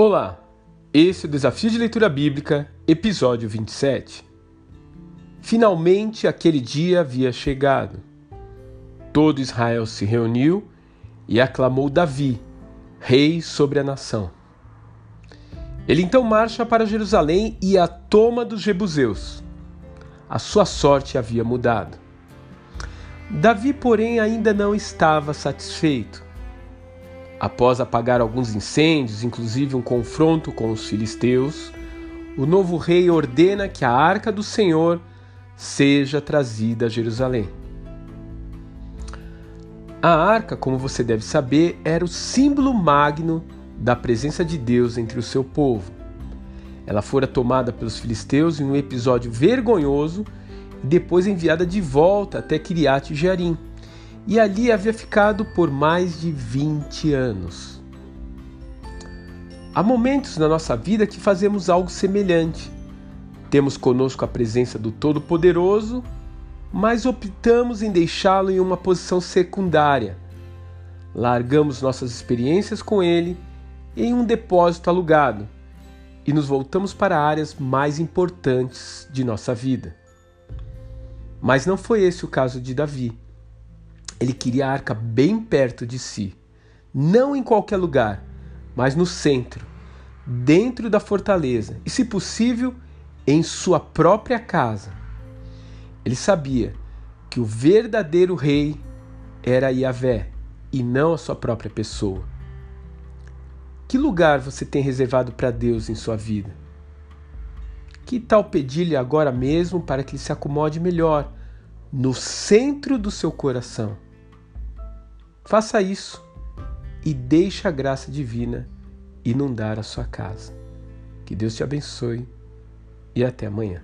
Olá, esse é o Desafio de Leitura Bíblica, episódio 27. Finalmente aquele dia havia chegado. Todo Israel se reuniu e aclamou Davi, rei sobre a nação. Ele então marcha para Jerusalém e a toma dos Jebuseus. A sua sorte havia mudado. Davi, porém, ainda não estava satisfeito. Após apagar alguns incêndios, inclusive um confronto com os filisteus, o novo rei ordena que a arca do Senhor seja trazida a Jerusalém. A arca, como você deve saber, era o símbolo magno da presença de Deus entre o seu povo. Ela fora tomada pelos filisteus em um episódio vergonhoso e depois enviada de volta até Kiriat Jearim e ali havia ficado por mais de 20 anos. Há momentos na nossa vida que fazemos algo semelhante. Temos conosco a presença do Todo-Poderoso, mas optamos em deixá-lo em uma posição secundária. Largamos nossas experiências com ele em um depósito alugado e nos voltamos para áreas mais importantes de nossa vida. Mas não foi esse o caso de Davi. Ele queria a arca bem perto de si, não em qualquer lugar, mas no centro, dentro da fortaleza e, se possível, em sua própria casa. Ele sabia que o verdadeiro rei era Yahvé e não a sua própria pessoa. Que lugar você tem reservado para Deus em sua vida? Que tal pedir-lhe agora mesmo para que ele se acomode melhor no centro do seu coração? Faça isso e deixe a graça divina inundar a sua casa. Que Deus te abençoe e até amanhã.